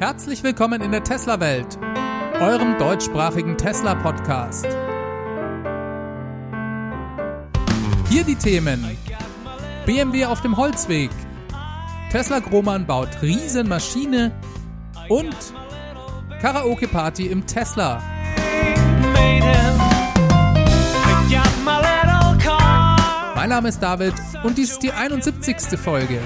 Herzlich willkommen in der Tesla-Welt, eurem deutschsprachigen Tesla-Podcast. Hier die Themen: BMW auf dem Holzweg, Tesla Grohmann baut Riesenmaschine und Karaoke-Party im Tesla. Mein Name ist David und dies ist die 71. Folge.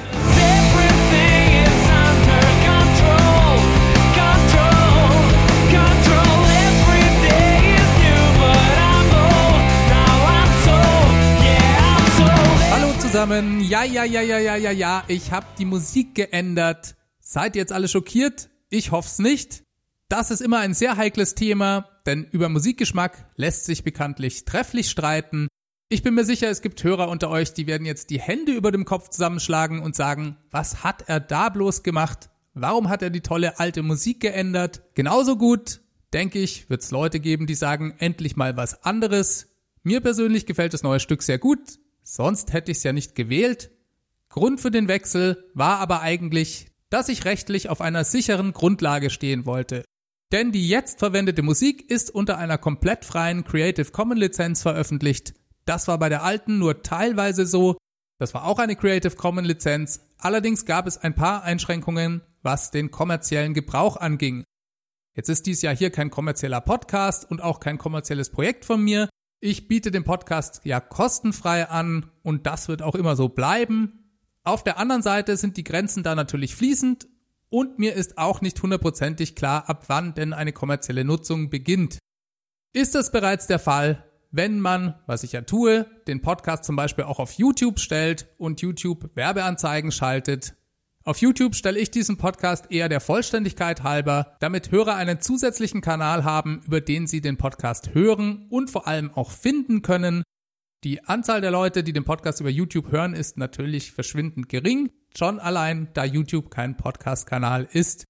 Zusammen. Ja, ja, ja, ja, ja, ja, ja. Ich habe die Musik geändert. Seid ihr jetzt alle schockiert? Ich hoff's nicht. Das ist immer ein sehr heikles Thema, denn über Musikgeschmack lässt sich bekanntlich trefflich streiten. Ich bin mir sicher, es gibt Hörer unter euch, die werden jetzt die Hände über dem Kopf zusammenschlagen und sagen, was hat er da bloß gemacht? Warum hat er die tolle alte Musik geändert? Genauso gut, denke ich, wird es Leute geben, die sagen, endlich mal was anderes. Mir persönlich gefällt das neue Stück sehr gut, sonst hätte ich es ja nicht gewählt. Grund für den Wechsel war aber eigentlich, dass ich rechtlich auf einer sicheren Grundlage stehen wollte. Denn die jetzt verwendete Musik ist unter einer komplett freien Creative Commons Lizenz veröffentlicht das war bei der alten nur teilweise so. Das war auch eine Creative Commons Lizenz. Allerdings gab es ein paar Einschränkungen, was den kommerziellen Gebrauch anging. Jetzt ist dies ja hier kein kommerzieller Podcast und auch kein kommerzielles Projekt von mir. Ich biete den Podcast ja kostenfrei an und das wird auch immer so bleiben. Auf der anderen Seite sind die Grenzen da natürlich fließend und mir ist auch nicht hundertprozentig klar, ab wann denn eine kommerzielle Nutzung beginnt. Ist das bereits der Fall, wenn man, was ich ja tue, den Podcast zum Beispiel auch auf YouTube stellt und YouTube Werbeanzeigen schaltet. Auf YouTube stelle ich diesen Podcast eher der Vollständigkeit halber, damit Hörer einen zusätzlichen Kanal haben, über den sie den Podcast hören und vor allem auch finden können. Die Anzahl der Leute, die den Podcast über YouTube hören, ist natürlich verschwindend gering, schon allein, da YouTube kein Podcast-Kanal ist.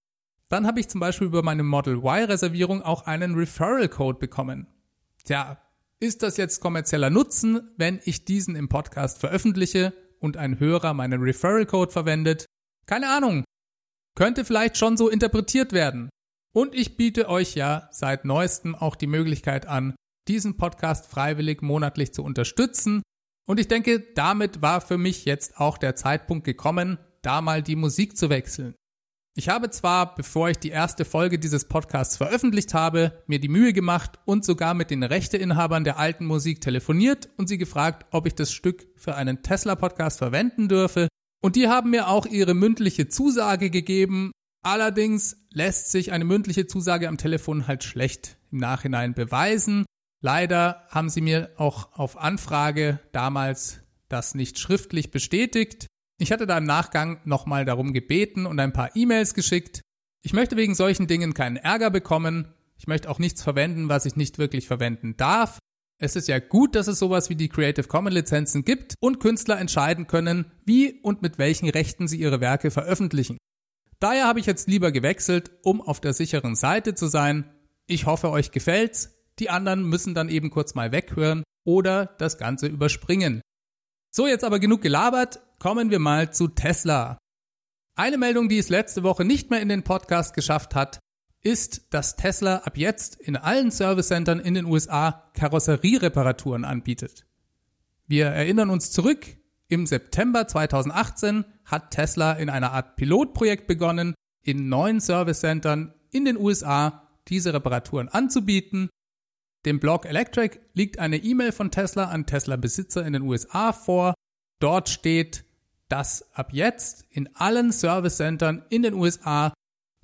Dann habe ich zum Beispiel über meine Model Y-Reservierung auch einen Referral-Code bekommen. Tja, ist das jetzt kommerzieller Nutzen, wenn ich diesen im Podcast veröffentliche und ein Hörer meinen Referral Code verwendet? Keine Ahnung. Könnte vielleicht schon so interpretiert werden. Und ich biete euch ja seit neuestem auch die Möglichkeit an, diesen Podcast freiwillig monatlich zu unterstützen. Und ich denke, damit war für mich jetzt auch der Zeitpunkt gekommen, da mal die Musik zu wechseln. Ich habe zwar, bevor ich die erste Folge dieses Podcasts veröffentlicht habe, mir die Mühe gemacht und sogar mit den Rechteinhabern der alten Musik telefoniert und sie gefragt, ob ich das Stück für einen Tesla-Podcast verwenden dürfe. Und die haben mir auch ihre mündliche Zusage gegeben. Allerdings lässt sich eine mündliche Zusage am Telefon halt schlecht im Nachhinein beweisen. Leider haben sie mir auch auf Anfrage damals das nicht schriftlich bestätigt. Ich hatte da im Nachgang nochmal darum gebeten und ein paar E-Mails geschickt. Ich möchte wegen solchen Dingen keinen Ärger bekommen. Ich möchte auch nichts verwenden, was ich nicht wirklich verwenden darf. Es ist ja gut, dass es sowas wie die Creative Commons Lizenzen gibt und Künstler entscheiden können, wie und mit welchen Rechten sie ihre Werke veröffentlichen. Daher habe ich jetzt lieber gewechselt, um auf der sicheren Seite zu sein. Ich hoffe, euch gefällt's. Die anderen müssen dann eben kurz mal weghören oder das Ganze überspringen. So, jetzt aber genug gelabert. Kommen wir mal zu Tesla. Eine Meldung, die es letzte Woche nicht mehr in den Podcast geschafft hat, ist, dass Tesla ab jetzt in allen Servicecentern in den USA Karosseriereparaturen anbietet. Wir erinnern uns zurück, im September 2018 hat Tesla in einer Art Pilotprojekt begonnen, in neun Servicecentern in den USA diese Reparaturen anzubieten dem Blog Electric liegt eine E-Mail von Tesla an Tesla-Besitzer in den USA vor. Dort steht, dass ab jetzt in allen Service-Centern in den USA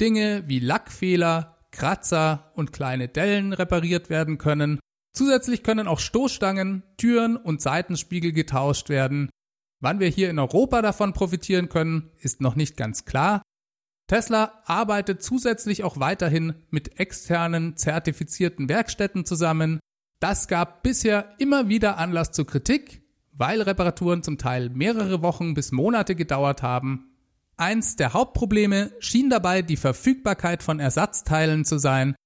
Dinge wie Lackfehler, Kratzer und kleine Dellen repariert werden können. Zusätzlich können auch Stoßstangen, Türen und Seitenspiegel getauscht werden. Wann wir hier in Europa davon profitieren können, ist noch nicht ganz klar. Tesla arbeitet zusätzlich auch weiterhin mit externen zertifizierten Werkstätten zusammen. Das gab bisher immer wieder Anlass zur Kritik, weil Reparaturen zum Teil mehrere Wochen bis Monate gedauert haben. Eins der Hauptprobleme schien dabei die Verfügbarkeit von Ersatzteilen zu sein.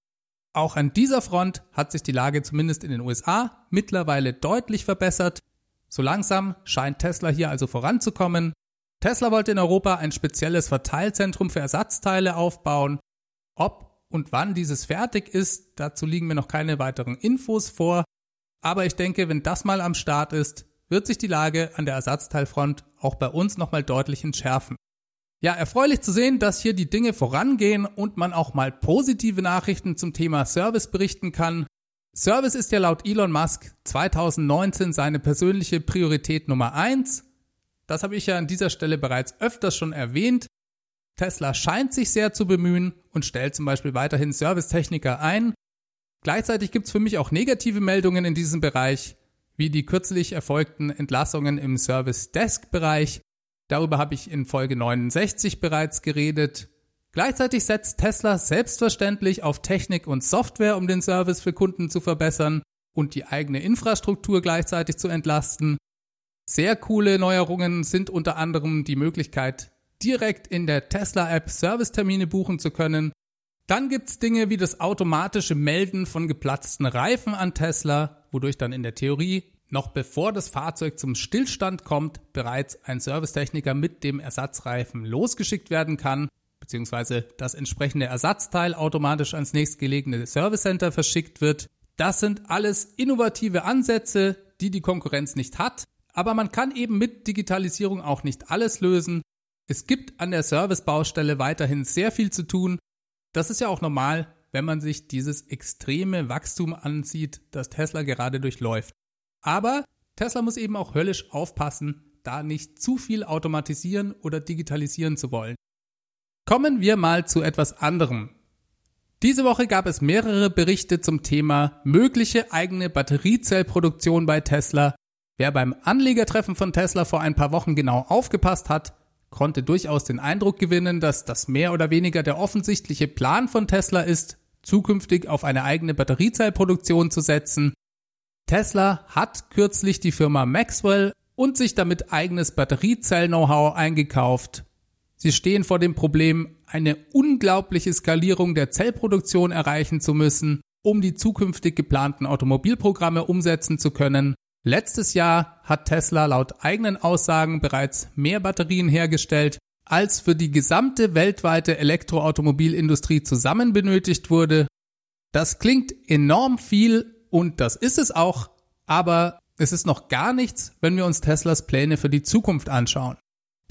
Auch an dieser Front hat sich die Lage zumindest in den USA mittlerweile deutlich verbessert. So langsam scheint Tesla hier also voranzukommen. Tesla wollte in Europa ein spezielles Verteilzentrum für Ersatzteile aufbauen. Ob und wann dieses fertig ist, dazu liegen mir noch keine weiteren Infos vor. Aber ich denke, wenn das mal am Start ist, wird sich die Lage an der Ersatzteilfront auch bei uns nochmal deutlich entschärfen. Ja, erfreulich zu sehen, dass hier die Dinge vorangehen und man auch mal positive Nachrichten zum Thema Service berichten kann. Service ist ja laut Elon Musk 2019 seine persönliche Priorität Nummer eins. Das habe ich ja an dieser Stelle bereits öfters schon erwähnt. Tesla scheint sich sehr zu bemühen und stellt zum Beispiel weiterhin Servicetechniker ein. Gleichzeitig gibt es für mich auch negative Meldungen in diesem Bereich, wie die kürzlich erfolgten Entlassungen im Service Desk Bereich. Darüber habe ich in Folge 69 bereits geredet. Gleichzeitig setzt Tesla selbstverständlich auf Technik und Software, um den Service für Kunden zu verbessern und die eigene Infrastruktur gleichzeitig zu entlasten. Sehr coole Neuerungen sind unter anderem die Möglichkeit, direkt in der Tesla-App Servicetermine buchen zu können. Dann gibt's Dinge wie das automatische Melden von geplatzten Reifen an Tesla, wodurch dann in der Theorie noch bevor das Fahrzeug zum Stillstand kommt, bereits ein Servicetechniker mit dem Ersatzreifen losgeschickt werden kann, beziehungsweise das entsprechende Ersatzteil automatisch ans nächstgelegene Servicecenter verschickt wird. Das sind alles innovative Ansätze, die die Konkurrenz nicht hat, aber man kann eben mit Digitalisierung auch nicht alles lösen. Es gibt an der Servicebaustelle weiterhin sehr viel zu tun. Das ist ja auch normal, wenn man sich dieses extreme Wachstum ansieht, das Tesla gerade durchläuft. Aber Tesla muss eben auch höllisch aufpassen, da nicht zu viel automatisieren oder digitalisieren zu wollen. Kommen wir mal zu etwas anderem. Diese Woche gab es mehrere Berichte zum Thema mögliche eigene Batteriezellproduktion bei Tesla. Wer beim Anlegertreffen von Tesla vor ein paar Wochen genau aufgepasst hat, konnte durchaus den Eindruck gewinnen, dass das mehr oder weniger der offensichtliche Plan von Tesla ist, zukünftig auf eine eigene Batteriezellproduktion zu setzen Tesla hat kürzlich die Firma Maxwell und sich damit eigenes Batteriezell-Know-how eingekauft. Sie stehen vor dem Problem, eine unglaubliche Skalierung der Zellproduktion erreichen zu müssen, um die zukünftig geplanten Automobilprogramme umsetzen zu können. Letztes Jahr hat Tesla laut eigenen Aussagen bereits mehr Batterien hergestellt, als für die gesamte weltweite Elektroautomobilindustrie zusammen benötigt wurde. Das klingt enorm viel und das ist es auch, aber es ist noch gar nichts, wenn wir uns Teslas Pläne für die Zukunft anschauen.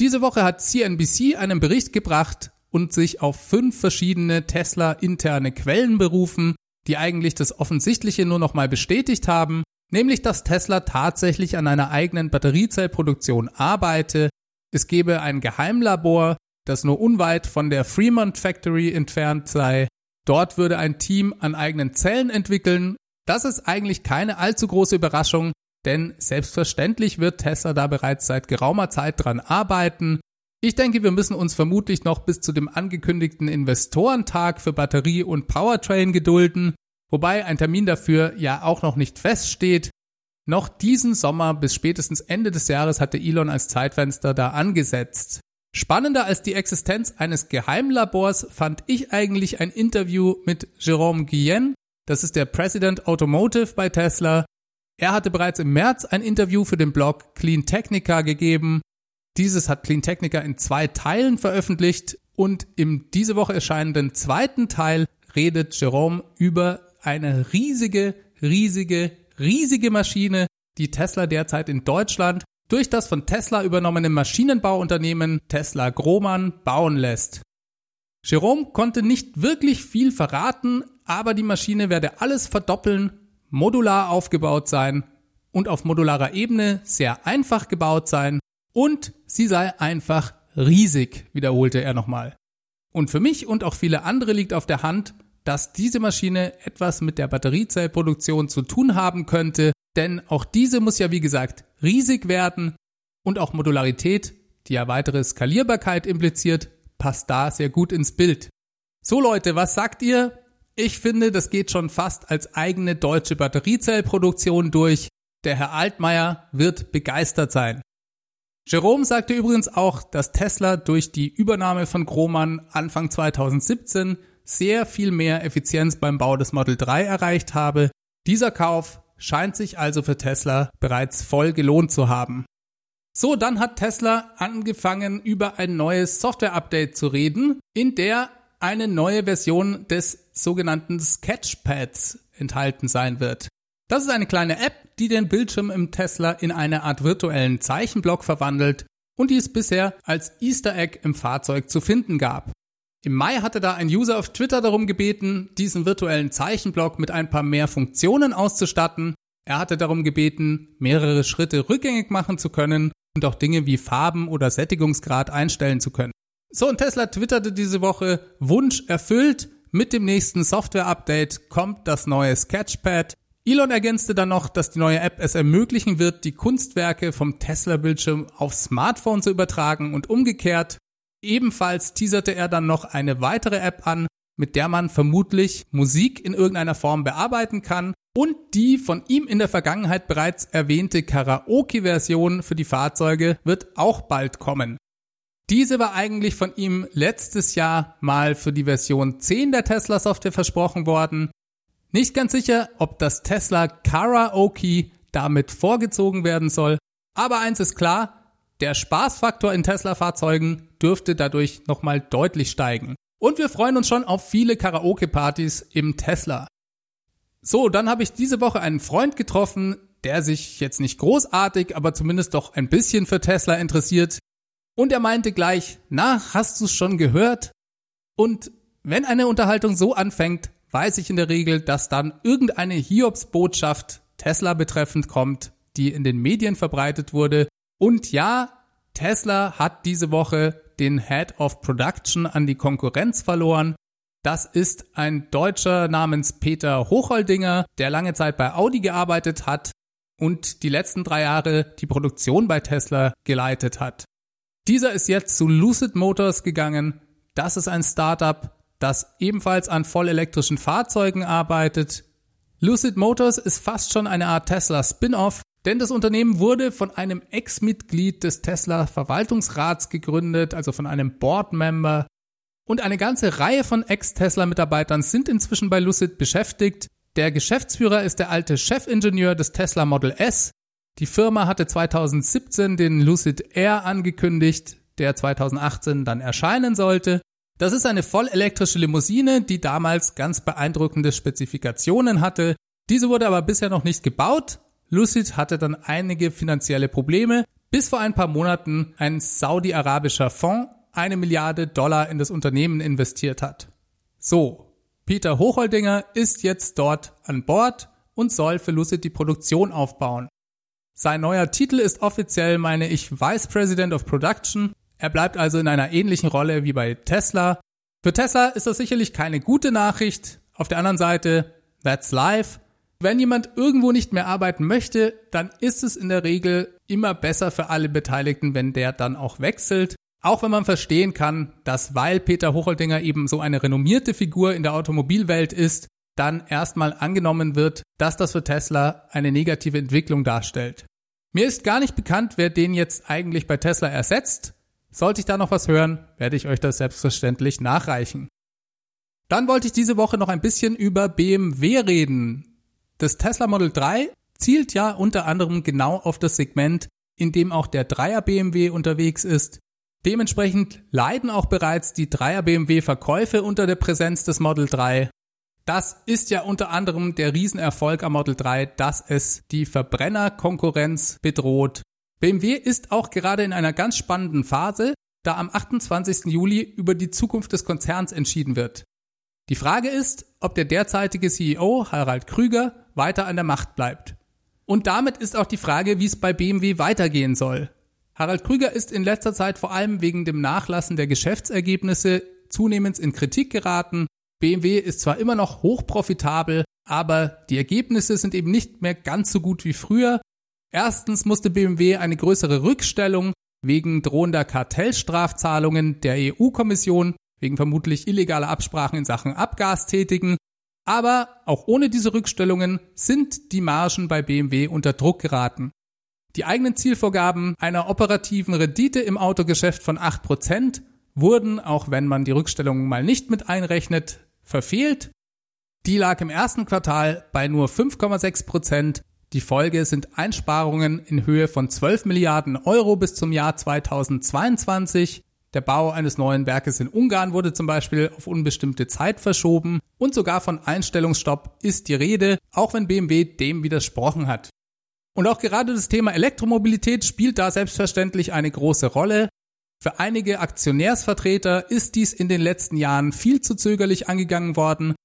Diese Woche hat CNBC einen Bericht gebracht und sich auf fünf verschiedene Tesla-interne Quellen berufen, die eigentlich das Offensichtliche nur nochmal bestätigt haben, nämlich dass Tesla tatsächlich an einer eigenen Batteriezellproduktion arbeite. Es gebe ein Geheimlabor, das nur unweit von der Fremont Factory entfernt sei. Dort würde ein Team an eigenen Zellen entwickeln das ist eigentlich keine allzu große Überraschung, denn selbstverständlich wird Tesla da bereits seit geraumer Zeit dran arbeiten. Ich denke, wir müssen uns vermutlich noch bis zu dem angekündigten Investorentag für Batterie und Powertrain gedulden, wobei ein Termin dafür ja auch noch nicht feststeht. Noch diesen Sommer bis spätestens Ende des Jahres hatte Elon als Zeitfenster da angesetzt. Spannender als die Existenz eines Geheimlabors fand ich eigentlich ein Interview mit Jerome Guillen, das ist der President Automotive bei Tesla. Er hatte bereits im März ein Interview für den Blog Clean Technica gegeben. Dieses hat Clean Technica in zwei Teilen veröffentlicht und im diese Woche erscheinenden zweiten Teil redet Jerome über eine riesige, riesige, riesige Maschine, die Tesla derzeit in Deutschland durch das von Tesla übernommene Maschinenbauunternehmen Tesla Grohmann bauen lässt. Jerome konnte nicht wirklich viel verraten, aber die Maschine werde alles verdoppeln, modular aufgebaut sein und auf modularer Ebene sehr einfach gebaut sein und sie sei einfach riesig, wiederholte er nochmal. Und für mich und auch viele andere liegt auf der Hand, dass diese Maschine etwas mit der Batteriezellproduktion zu tun haben könnte, denn auch diese muss ja wie gesagt riesig werden und auch Modularität, die ja weitere Skalierbarkeit impliziert, passt da sehr gut ins Bild. So Leute, was sagt ihr? Ich finde, das geht schon fast als eigene deutsche Batteriezellproduktion durch. Der Herr Altmaier wird begeistert sein. Jerome sagte übrigens auch, dass Tesla durch die Übernahme von Grohmann Anfang 2017 sehr viel mehr Effizienz beim Bau des Model 3 erreicht habe. Dieser Kauf scheint sich also für Tesla bereits voll gelohnt zu haben. So, dann hat Tesla angefangen, über ein neues Software-Update zu reden, in der eine neue Version des sogenannten Sketchpads enthalten sein wird. Das ist eine kleine App, die den Bildschirm im Tesla in eine Art virtuellen Zeichenblock verwandelt und die es bisher als Easter Egg im Fahrzeug zu finden gab. Im Mai hatte da ein User auf Twitter darum gebeten, diesen virtuellen Zeichenblock mit ein paar mehr Funktionen auszustatten. Er hatte darum gebeten, mehrere Schritte rückgängig machen zu können und auch Dinge wie Farben oder Sättigungsgrad einstellen zu können. So, und Tesla twitterte diese Woche, Wunsch erfüllt, mit dem nächsten Software-Update kommt das neue Sketchpad. Elon ergänzte dann noch, dass die neue App es ermöglichen wird, die Kunstwerke vom Tesla-Bildschirm auf Smartphone zu übertragen und umgekehrt. Ebenfalls teaserte er dann noch eine weitere App an, mit der man vermutlich Musik in irgendeiner Form bearbeiten kann und die von ihm in der Vergangenheit bereits erwähnte Karaoke-Version für die Fahrzeuge wird auch bald kommen. Diese war eigentlich von ihm letztes Jahr mal für die Version 10 der Tesla Software versprochen worden. Nicht ganz sicher, ob das Tesla Karaoke damit vorgezogen werden soll, aber eins ist klar, der Spaßfaktor in Tesla-Fahrzeugen dürfte dadurch nochmal deutlich steigen. Und wir freuen uns schon auf viele Karaoke-Partys im Tesla. So, dann habe ich diese Woche einen Freund getroffen, der sich jetzt nicht großartig, aber zumindest doch ein bisschen für Tesla interessiert. Und er meinte gleich, na, hast du's schon gehört? Und wenn eine Unterhaltung so anfängt, weiß ich in der Regel, dass dann irgendeine Hiobs-Botschaft Tesla betreffend kommt, die in den Medien verbreitet wurde und ja, Tesla hat diese Woche den Head of Production an die Konkurrenz verloren. Das ist ein Deutscher namens Peter Hochholdinger, der lange Zeit bei Audi gearbeitet hat und die letzten drei Jahre die Produktion bei Tesla geleitet hat. Dieser ist jetzt zu Lucid Motors gegangen. Das ist ein Startup, das ebenfalls an vollelektrischen Fahrzeugen arbeitet. Lucid Motors ist fast schon eine Art Tesla Spin-off, denn das Unternehmen wurde von einem Ex-Mitglied des Tesla Verwaltungsrats gegründet, also von einem Board-Member. Und eine ganze Reihe von Ex-Tesla-Mitarbeitern sind inzwischen bei Lucid beschäftigt. Der Geschäftsführer ist der alte Chefingenieur des Tesla Model S. Die Firma hatte 2017 den Lucid Air angekündigt, der 2018 dann erscheinen sollte. Das ist eine vollelektrische Limousine, die damals ganz beeindruckende Spezifikationen hatte. Diese wurde aber bisher noch nicht gebaut, Lucid hatte dann einige finanzielle Probleme, bis vor ein paar Monaten ein saudi-arabischer Fonds eine Milliarde Dollar in das Unternehmen investiert hat. So, Peter Hochholdinger ist jetzt dort an Bord und soll für Lucid die Produktion aufbauen. Sein neuer Titel ist offiziell, meine ich, Vice President of Production. Er bleibt also in einer ähnlichen Rolle wie bei Tesla. Für Tesla ist das sicherlich keine gute Nachricht. Auf der anderen Seite, that's life. Wenn jemand irgendwo nicht mehr arbeiten möchte, dann ist es in der Regel immer besser für alle Beteiligten, wenn der dann auch wechselt. Auch wenn man verstehen kann, dass weil Peter Hocholdinger eben so eine renommierte Figur in der Automobilwelt ist, dann erstmal angenommen wird, dass das für Tesla eine negative Entwicklung darstellt. Mir ist gar nicht bekannt, wer den jetzt eigentlich bei Tesla ersetzt. Sollte ich da noch was hören, werde ich euch das selbstverständlich nachreichen. Dann wollte ich diese Woche noch ein bisschen über BMW reden. Das Tesla Model 3 zielt ja unter anderem genau auf das Segment, in dem auch der Dreier BMW unterwegs ist. Dementsprechend leiden auch bereits die Dreier BMW Verkäufe unter der Präsenz des Model 3. Das ist ja unter anderem der Riesenerfolg am Model 3, dass es die Verbrennerkonkurrenz bedroht. BMW ist auch gerade in einer ganz spannenden Phase, da am 28. Juli über die Zukunft des Konzerns entschieden wird. Die Frage ist, ob der derzeitige CEO Harald Krüger weiter an der Macht bleibt. Und damit ist auch die Frage, wie es bei BMW weitergehen soll. Harald Krüger ist in letzter Zeit vor allem wegen dem Nachlassen der Geschäftsergebnisse zunehmend in Kritik geraten. BMW ist zwar immer noch hochprofitabel, aber die Ergebnisse sind eben nicht mehr ganz so gut wie früher. Erstens musste BMW eine größere Rückstellung wegen drohender Kartellstrafzahlungen der EU-Kommission wegen vermutlich illegaler Absprachen in Sachen Abgas tätigen aber auch ohne diese Rückstellungen sind die Margen bei BMW unter Druck geraten. Die eigenen Zielvorgaben einer operativen Rendite im Autogeschäft von 8% wurden, auch wenn man die Rückstellungen mal nicht mit einrechnet, verfehlt. Die lag im ersten Quartal bei nur 5,6%. Die Folge sind Einsparungen in Höhe von 12 Milliarden Euro bis zum Jahr 2022. Der Bau eines neuen Werkes in Ungarn wurde zum Beispiel auf unbestimmte Zeit verschoben und sogar von Einstellungsstopp ist die Rede, auch wenn BMW dem widersprochen hat. Und auch gerade das Thema Elektromobilität spielt da selbstverständlich eine große Rolle. Für einige Aktionärsvertreter ist dies in den letzten Jahren viel zu zögerlich angegangen worden.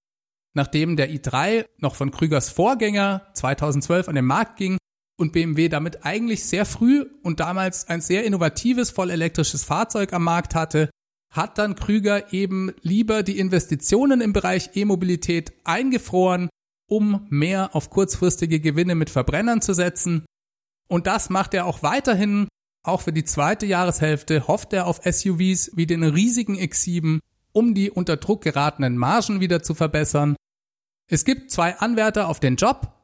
Nachdem der i3 noch von Krügers Vorgänger 2012 an den Markt ging und BMW damit eigentlich sehr früh und damals ein sehr innovatives vollelektrisches Fahrzeug am Markt hatte, hat dann Krüger eben lieber die Investitionen im Bereich E-Mobilität eingefroren, um mehr auf kurzfristige Gewinne mit Verbrennern zu setzen. Und das macht er auch weiterhin. Auch für die zweite Jahreshälfte hofft er auf SUVs wie den riesigen X7, um die unter Druck geratenen Margen wieder zu verbessern. Es gibt zwei Anwärter auf den Job,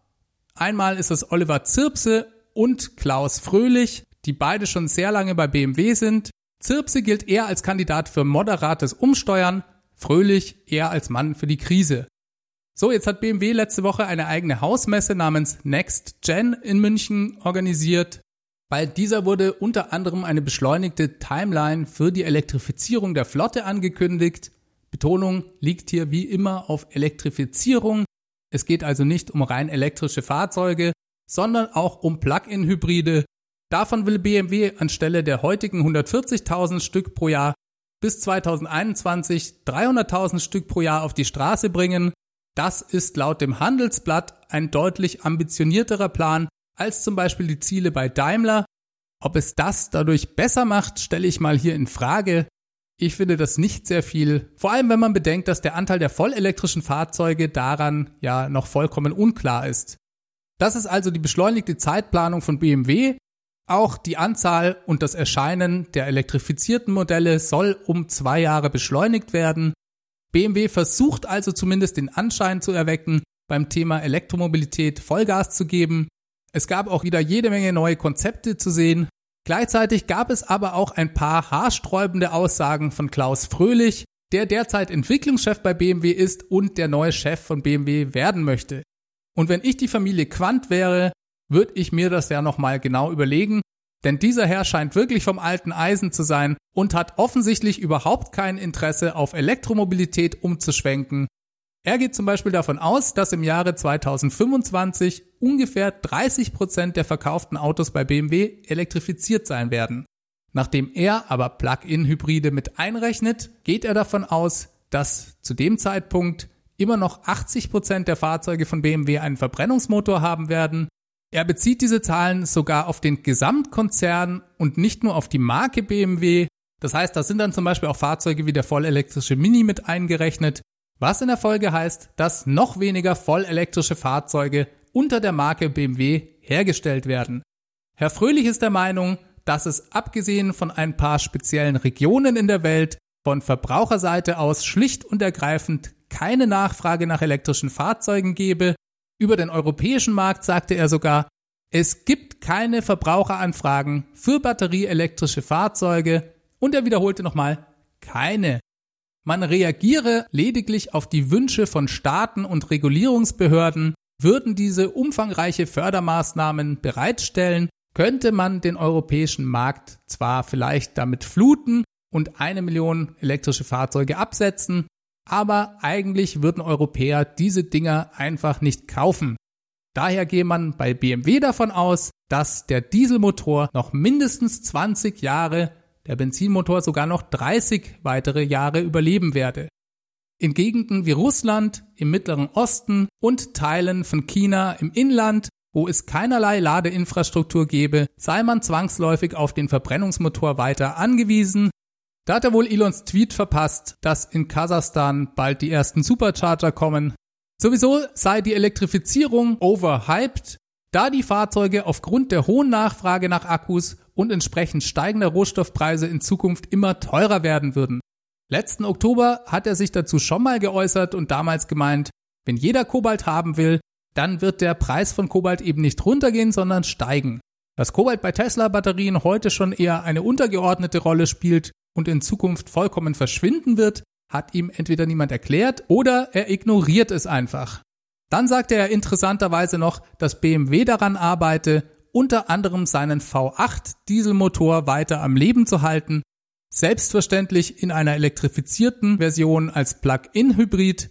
Einmal ist es Oliver Zirpse und Klaus Fröhlich, die beide schon sehr lange bei BMW sind. Zirpse gilt eher als Kandidat für moderates Umsteuern, Fröhlich eher als Mann für die Krise. So, jetzt hat BMW letzte Woche eine eigene Hausmesse namens Next Gen in München organisiert. Bei dieser wurde unter anderem eine beschleunigte Timeline für die Elektrifizierung der Flotte angekündigt. Betonung liegt hier wie immer auf Elektrifizierung. Es geht also nicht um rein elektrische Fahrzeuge, sondern auch um Plug-in-Hybride. Davon will BMW anstelle der heutigen 140.000 Stück pro Jahr bis 2021 300.000 Stück pro Jahr auf die Straße bringen. Das ist laut dem Handelsblatt ein deutlich ambitionierterer Plan als zum Beispiel die Ziele bei Daimler. Ob es das dadurch besser macht, stelle ich mal hier in Frage. Ich finde das nicht sehr viel, vor allem wenn man bedenkt, dass der Anteil der vollelektrischen Fahrzeuge daran ja noch vollkommen unklar ist. Das ist also die beschleunigte Zeitplanung von BMW. Auch die Anzahl und das Erscheinen der elektrifizierten Modelle soll um zwei Jahre beschleunigt werden. BMW versucht also zumindest den Anschein zu erwecken, beim Thema Elektromobilität Vollgas zu geben. Es gab auch wieder jede Menge neue Konzepte zu sehen, Gleichzeitig gab es aber auch ein paar haarsträubende Aussagen von Klaus Fröhlich, der derzeit Entwicklungschef bei BMW ist und der neue Chef von BMW werden möchte. Und wenn ich die Familie Quant wäre, würde ich mir das ja nochmal genau überlegen, denn dieser Herr scheint wirklich vom alten Eisen zu sein und hat offensichtlich überhaupt kein Interesse auf Elektromobilität umzuschwenken er geht zum Beispiel davon aus, dass im Jahre 2025 ungefähr 30 Prozent der verkauften Autos bei BMW elektrifiziert sein werden. Nachdem er aber Plug-in-Hybride mit einrechnet, geht er davon aus, dass zu dem Zeitpunkt immer noch 80 Prozent der Fahrzeuge von BMW einen Verbrennungsmotor haben werden. Er bezieht diese Zahlen sogar auf den Gesamtkonzern und nicht nur auf die Marke BMW. Das heißt, da sind dann zum Beispiel auch Fahrzeuge wie der vollelektrische Mini mit eingerechnet, was in der Folge heißt, dass noch weniger vollelektrische Fahrzeuge unter der Marke BMW hergestellt werden. Herr Fröhlich ist der Meinung, dass es abgesehen von ein paar speziellen Regionen in der Welt von Verbraucherseite aus schlicht und ergreifend keine Nachfrage nach elektrischen Fahrzeugen gebe. Über den europäischen Markt sagte er sogar, es gibt keine Verbraucheranfragen für batterieelektrische Fahrzeuge und er wiederholte nochmal, keine. Man reagiere lediglich auf die Wünsche von Staaten und Regulierungsbehörden, würden diese umfangreiche Fördermaßnahmen bereitstellen, könnte man den europäischen Markt zwar vielleicht damit fluten und eine Million elektrische Fahrzeuge absetzen, aber eigentlich würden Europäer diese Dinger einfach nicht kaufen. Daher gehe man bei BMW davon aus, dass der Dieselmotor noch mindestens 20 Jahre der Benzinmotor sogar noch 30 weitere Jahre überleben werde. In Gegenden wie Russland, im Mittleren Osten und Teilen von China im Inland, wo es keinerlei Ladeinfrastruktur gäbe, sei man zwangsläufig auf den Verbrennungsmotor weiter angewiesen. Da hat er wohl Elons Tweet verpasst, dass in Kasachstan bald die ersten Supercharger kommen. Sowieso sei die Elektrifizierung overhyped, da die Fahrzeuge aufgrund der hohen Nachfrage nach Akkus und entsprechend steigender Rohstoffpreise in Zukunft immer teurer werden würden. Letzten Oktober hat er sich dazu schon mal geäußert und damals gemeint, wenn jeder Kobalt haben will, dann wird der Preis von Kobalt eben nicht runtergehen, sondern steigen. Dass Kobalt bei Tesla-Batterien heute schon eher eine untergeordnete Rolle spielt und in Zukunft vollkommen verschwinden wird, hat ihm entweder niemand erklärt oder er ignoriert es einfach. Dann sagte er interessanterweise noch, dass BMW daran arbeite, unter anderem seinen V8 Dieselmotor weiter am Leben zu halten. selbstverständlich in einer elektrifizierten Version als Plug-in-Hybrid.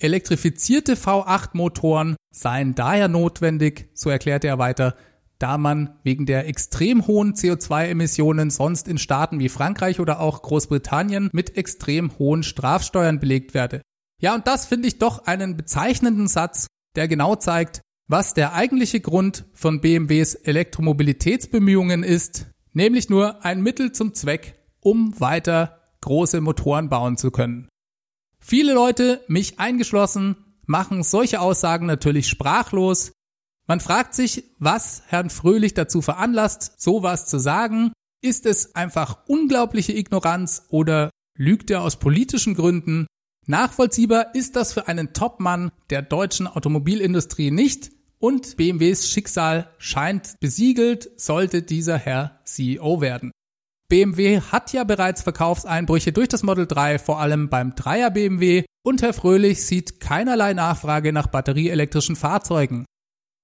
Elektrifizierte V8-Motoren seien daher notwendig, so erklärte er weiter, da man wegen der extrem hohen CO2-Emissionen sonst in Staaten wie Frankreich oder auch Großbritannien mit extrem hohen Strafsteuern belegt werde. Ja, und das finde ich doch einen bezeichnenden Satz, der genau zeigt, was der eigentliche Grund von BMWs Elektromobilitätsbemühungen ist, nämlich nur ein Mittel zum Zweck, um weiter große Motoren bauen zu können. Viele Leute, mich eingeschlossen, machen solche Aussagen natürlich sprachlos. Man fragt sich, was Herrn Fröhlich dazu veranlasst, sowas zu sagen. Ist es einfach unglaubliche Ignoranz oder lügt er aus politischen Gründen? Nachvollziehbar ist das für einen Topmann der deutschen Automobilindustrie nicht und BMWs Schicksal scheint besiegelt, sollte dieser Herr CEO werden. BMW hat ja bereits Verkaufseinbrüche durch das Model 3, vor allem beim 3er BMW, und Herr Fröhlich sieht keinerlei Nachfrage nach batterieelektrischen Fahrzeugen.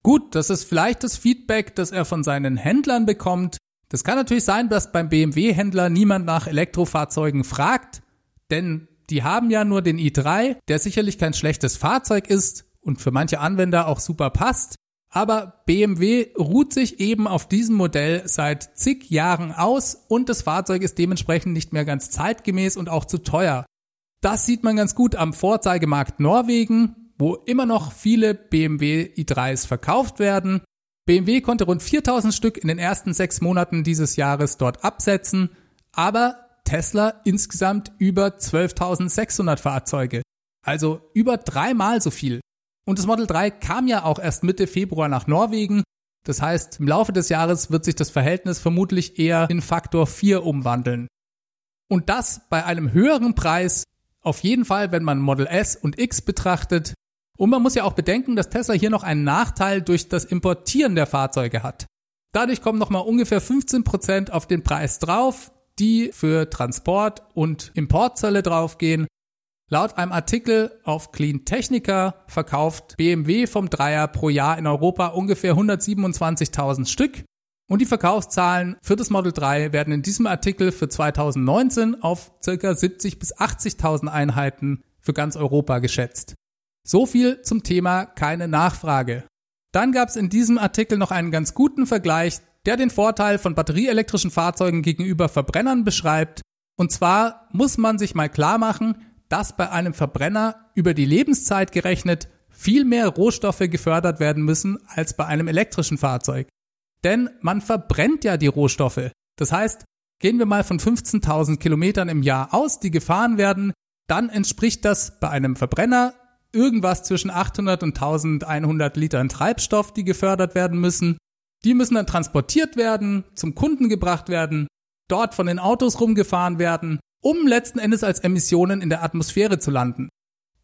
Gut, das ist vielleicht das Feedback, das er von seinen Händlern bekommt. Das kann natürlich sein, dass beim BMW-Händler niemand nach Elektrofahrzeugen fragt, denn die haben ja nur den i3, der sicherlich kein schlechtes Fahrzeug ist und für manche Anwender auch super passt. Aber BMW ruht sich eben auf diesem Modell seit zig Jahren aus und das Fahrzeug ist dementsprechend nicht mehr ganz zeitgemäß und auch zu teuer. Das sieht man ganz gut am Vorzeigemarkt Norwegen, wo immer noch viele BMW i3s verkauft werden. BMW konnte rund 4000 Stück in den ersten sechs Monaten dieses Jahres dort absetzen, aber Tesla insgesamt über 12.600 Fahrzeuge. Also über dreimal so viel. Und das Model 3 kam ja auch erst Mitte Februar nach Norwegen. Das heißt, im Laufe des Jahres wird sich das Verhältnis vermutlich eher in Faktor 4 umwandeln. Und das bei einem höheren Preis, auf jeden Fall, wenn man Model S und X betrachtet. Und man muss ja auch bedenken, dass Tesla hier noch einen Nachteil durch das Importieren der Fahrzeuge hat. Dadurch kommen nochmal ungefähr 15 Prozent auf den Preis drauf, die für Transport und Importzölle draufgehen. Laut einem Artikel auf Clean Technica verkauft BMW vom Dreier pro Jahr in Europa ungefähr 127.000 Stück. Und die Verkaufszahlen für das Model 3 werden in diesem Artikel für 2019 auf ca. 70 bis 80.000 Einheiten für ganz Europa geschätzt. So viel zum Thema keine Nachfrage. Dann gab es in diesem Artikel noch einen ganz guten Vergleich, der den Vorteil von batterieelektrischen Fahrzeugen gegenüber Verbrennern beschreibt. Und zwar muss man sich mal klar machen, dass bei einem Verbrenner über die Lebenszeit gerechnet viel mehr Rohstoffe gefördert werden müssen als bei einem elektrischen Fahrzeug. Denn man verbrennt ja die Rohstoffe. Das heißt, gehen wir mal von 15.000 Kilometern im Jahr aus, die gefahren werden, dann entspricht das bei einem Verbrenner irgendwas zwischen 800 und 1100 Litern Treibstoff, die gefördert werden müssen. Die müssen dann transportiert werden, zum Kunden gebracht werden, dort von den Autos rumgefahren werden um letzten Endes als Emissionen in der Atmosphäre zu landen.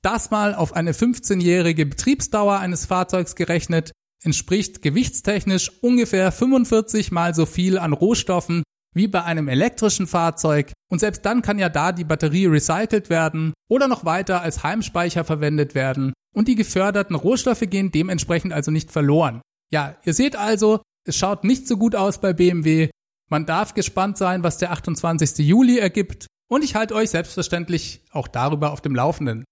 Das mal auf eine 15-jährige Betriebsdauer eines Fahrzeugs gerechnet, entspricht gewichtstechnisch ungefähr 45 mal so viel an Rohstoffen wie bei einem elektrischen Fahrzeug und selbst dann kann ja da die Batterie recycelt werden oder noch weiter als Heimspeicher verwendet werden und die geförderten Rohstoffe gehen dementsprechend also nicht verloren. Ja, ihr seht also, es schaut nicht so gut aus bei BMW. Man darf gespannt sein, was der 28. Juli ergibt und ich halte euch selbstverständlich auch darüber auf dem Laufenden.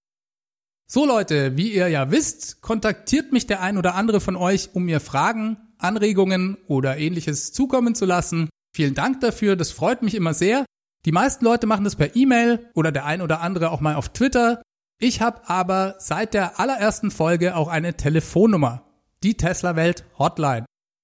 So Leute, wie ihr ja wisst, kontaktiert mich der ein oder andere von euch, um mir Fragen, Anregungen oder ähnliches zukommen zu lassen. Vielen Dank dafür, das freut mich immer sehr. Die meisten Leute machen das per E-Mail oder der ein oder andere auch mal auf Twitter. Ich habe aber seit der allerersten Folge auch eine Telefonnummer, die Tesla Welt Hotline.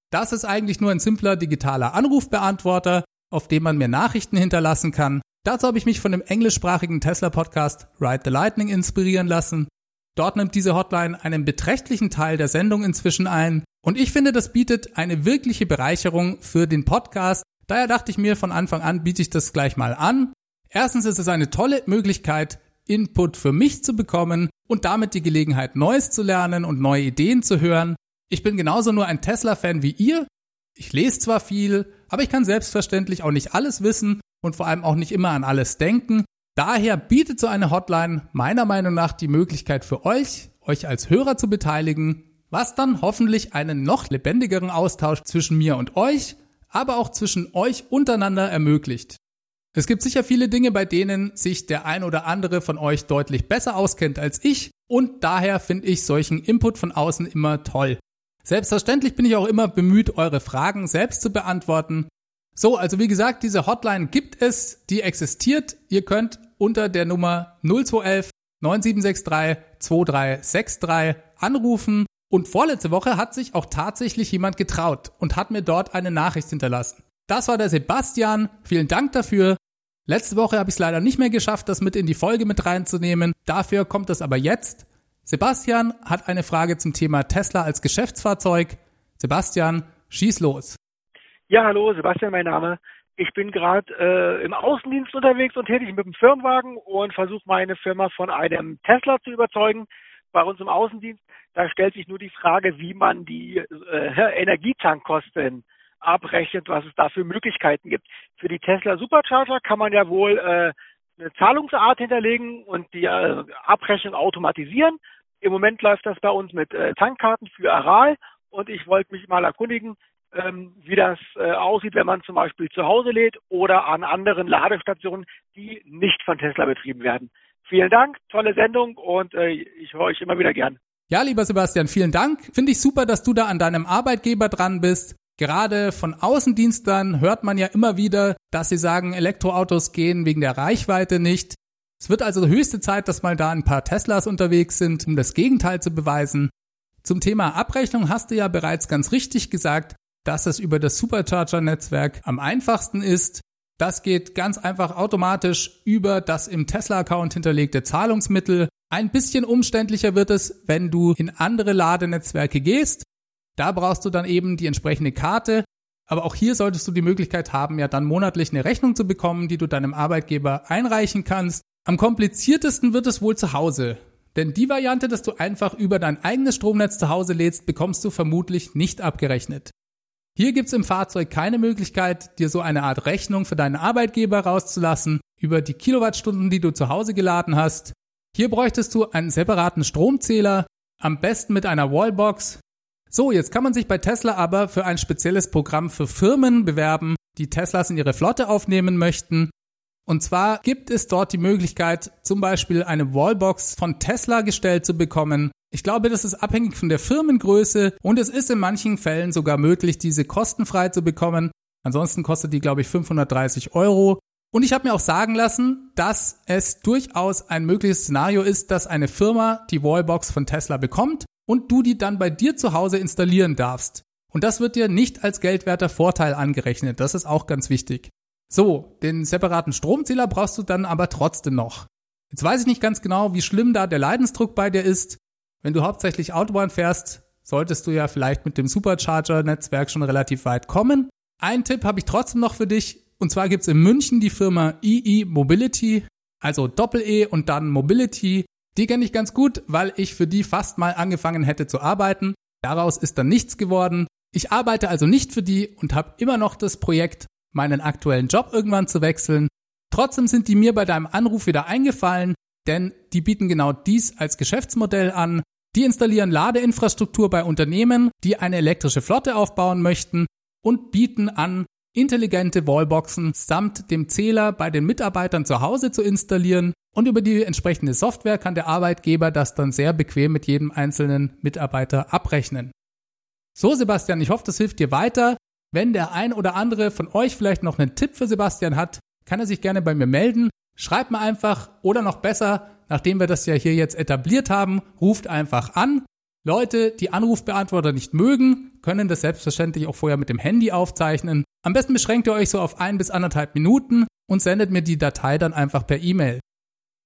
Das ist eigentlich nur ein simpler digitaler Anrufbeantworter, auf dem man mir Nachrichten hinterlassen kann. Dazu habe ich mich von dem englischsprachigen Tesla-Podcast Ride the Lightning inspirieren lassen. Dort nimmt diese Hotline einen beträchtlichen Teil der Sendung inzwischen ein und ich finde, das bietet eine wirkliche Bereicherung für den Podcast. Daher dachte ich mir von Anfang an, biete ich das gleich mal an. Erstens ist es eine tolle Möglichkeit, Input für mich zu bekommen und damit die Gelegenheit, Neues zu lernen und neue Ideen zu hören. Ich bin genauso nur ein Tesla-Fan wie ihr. Ich lese zwar viel, aber ich kann selbstverständlich auch nicht alles wissen und vor allem auch nicht immer an alles denken. Daher bietet so eine Hotline meiner Meinung nach die Möglichkeit für euch, euch als Hörer zu beteiligen, was dann hoffentlich einen noch lebendigeren Austausch zwischen mir und euch, aber auch zwischen euch untereinander ermöglicht. Es gibt sicher viele Dinge, bei denen sich der ein oder andere von euch deutlich besser auskennt als ich und daher finde ich solchen Input von außen immer toll. Selbstverständlich bin ich auch immer bemüht, eure Fragen selbst zu beantworten. So, also wie gesagt, diese Hotline gibt es, die existiert. Ihr könnt unter der Nummer 0211 9763 2363 anrufen. Und vorletzte Woche hat sich auch tatsächlich jemand getraut und hat mir dort eine Nachricht hinterlassen. Das war der Sebastian. Vielen Dank dafür. Letzte Woche habe ich es leider nicht mehr geschafft, das mit in die Folge mit reinzunehmen. Dafür kommt es aber jetzt. Sebastian hat eine Frage zum Thema Tesla als Geschäftsfahrzeug. Sebastian, schieß los. Ja, hallo, Sebastian, mein Name. Ich bin gerade äh, im Außendienst unterwegs und tätig mit dem Firmenwagen und versuche meine Firma von einem Tesla zu überzeugen. Bei uns im Außendienst, da stellt sich nur die Frage, wie man die äh, Energietankkosten abrechnet, was es da für Möglichkeiten gibt. Für die Tesla Supercharger kann man ja wohl äh, eine Zahlungsart hinterlegen und die äh, Abrechnung automatisieren. Im Moment läuft das bei uns mit äh, Tankkarten für Aral und ich wollte mich mal erkundigen, ähm, wie das äh, aussieht, wenn man zum Beispiel zu Hause lädt oder an anderen Ladestationen, die nicht von Tesla betrieben werden. Vielen Dank, tolle Sendung und äh, ich höre euch immer wieder gern. Ja, lieber Sebastian, vielen Dank. Finde ich super, dass du da an deinem Arbeitgeber dran bist. Gerade von Außendienstern hört man ja immer wieder, dass sie sagen, Elektroautos gehen wegen der Reichweite nicht. Es wird also höchste Zeit, dass mal da ein paar Teslas unterwegs sind, um das Gegenteil zu beweisen. Zum Thema Abrechnung hast du ja bereits ganz richtig gesagt, dass es über das Supercharger-Netzwerk am einfachsten ist. Das geht ganz einfach automatisch über das im Tesla-Account hinterlegte Zahlungsmittel. Ein bisschen umständlicher wird es, wenn du in andere Ladenetzwerke gehst. Da brauchst du dann eben die entsprechende Karte. Aber auch hier solltest du die Möglichkeit haben, ja dann monatlich eine Rechnung zu bekommen, die du deinem Arbeitgeber einreichen kannst. Am kompliziertesten wird es wohl zu Hause. Denn die Variante, dass du einfach über dein eigenes Stromnetz zu Hause lädst, bekommst du vermutlich nicht abgerechnet. Hier gibt's im Fahrzeug keine Möglichkeit, dir so eine Art Rechnung für deinen Arbeitgeber rauszulassen über die Kilowattstunden, die du zu Hause geladen hast. Hier bräuchtest du einen separaten Stromzähler, am besten mit einer Wallbox. So, jetzt kann man sich bei Tesla aber für ein spezielles Programm für Firmen bewerben, die Teslas in ihre Flotte aufnehmen möchten. Und zwar gibt es dort die Möglichkeit, zum Beispiel eine Wallbox von Tesla gestellt zu bekommen, ich glaube, das ist abhängig von der Firmengröße und es ist in manchen Fällen sogar möglich, diese kostenfrei zu bekommen. Ansonsten kostet die, glaube ich, 530 Euro. Und ich habe mir auch sagen lassen, dass es durchaus ein mögliches Szenario ist, dass eine Firma die Wallbox von Tesla bekommt und du die dann bei dir zu Hause installieren darfst. Und das wird dir nicht als geldwerter Vorteil angerechnet. Das ist auch ganz wichtig. So, den separaten Stromzähler brauchst du dann aber trotzdem noch. Jetzt weiß ich nicht ganz genau, wie schlimm da der Leidensdruck bei dir ist. Wenn du hauptsächlich Autobahn fährst, solltest du ja vielleicht mit dem Supercharger-Netzwerk schon relativ weit kommen. Ein Tipp habe ich trotzdem noch für dich. Und zwar gibt es in München die Firma EE Mobility, also Doppel-E und dann Mobility. Die kenne ich ganz gut, weil ich für die fast mal angefangen hätte zu arbeiten. Daraus ist dann nichts geworden. Ich arbeite also nicht für die und habe immer noch das Projekt, meinen aktuellen Job irgendwann zu wechseln. Trotzdem sind die mir bei deinem Anruf wieder eingefallen, denn die bieten genau dies als Geschäftsmodell an. Die installieren Ladeinfrastruktur bei Unternehmen, die eine elektrische Flotte aufbauen möchten und bieten an, intelligente Wallboxen samt dem Zähler bei den Mitarbeitern zu Hause zu installieren und über die entsprechende Software kann der Arbeitgeber das dann sehr bequem mit jedem einzelnen Mitarbeiter abrechnen. So Sebastian, ich hoffe, das hilft dir weiter. Wenn der ein oder andere von euch vielleicht noch einen Tipp für Sebastian hat, kann er sich gerne bei mir melden. Schreibt mir einfach oder noch besser, nachdem wir das ja hier jetzt etabliert haben, ruft einfach an. Leute, die Anrufbeantworter nicht mögen, können das selbstverständlich auch vorher mit dem Handy aufzeichnen. Am besten beschränkt ihr euch so auf ein bis anderthalb Minuten und sendet mir die Datei dann einfach per E-Mail.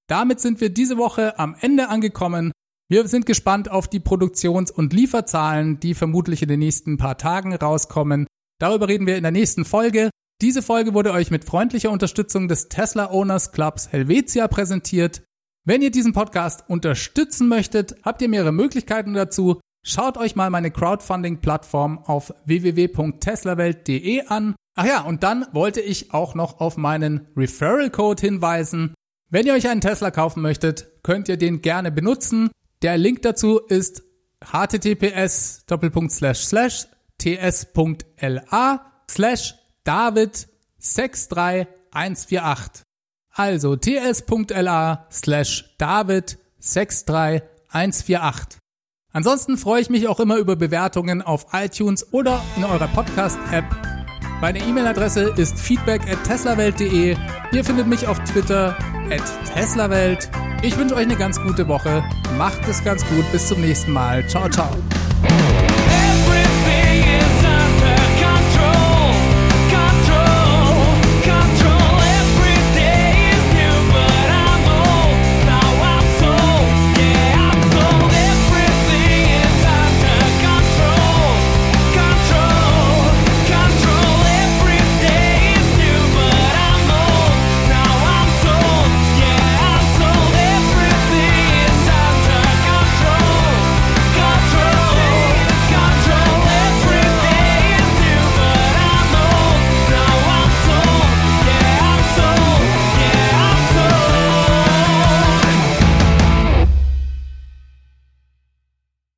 Damit sind wir diese Woche am Ende angekommen. Wir sind gespannt auf die Produktions- und Lieferzahlen, die vermutlich in den nächsten paar Tagen rauskommen. Darüber reden wir in der nächsten Folge. Diese Folge wurde euch mit freundlicher Unterstützung des Tesla Owners Clubs Helvetia präsentiert. Wenn ihr diesen Podcast unterstützen möchtet, habt ihr mehrere Möglichkeiten dazu. Schaut euch mal meine Crowdfunding-Plattform auf www.teslawelt.de an. Ach ja, und dann wollte ich auch noch auf meinen Referral-Code hinweisen. Wenn ihr euch einen Tesla kaufen möchtet, könnt ihr den gerne benutzen. Der Link dazu ist https ts.la david 63 63148. Also ts.la slash david 63148. Ansonsten freue ich mich auch immer über Bewertungen auf iTunes oder in eurer Podcast-App. Meine E-Mail-Adresse ist feedback at teslawelt.de. Ihr findet mich auf Twitter at teslawelt. Ich wünsche euch eine ganz gute Woche. Macht es ganz gut. Bis zum nächsten Mal. Ciao, ciao.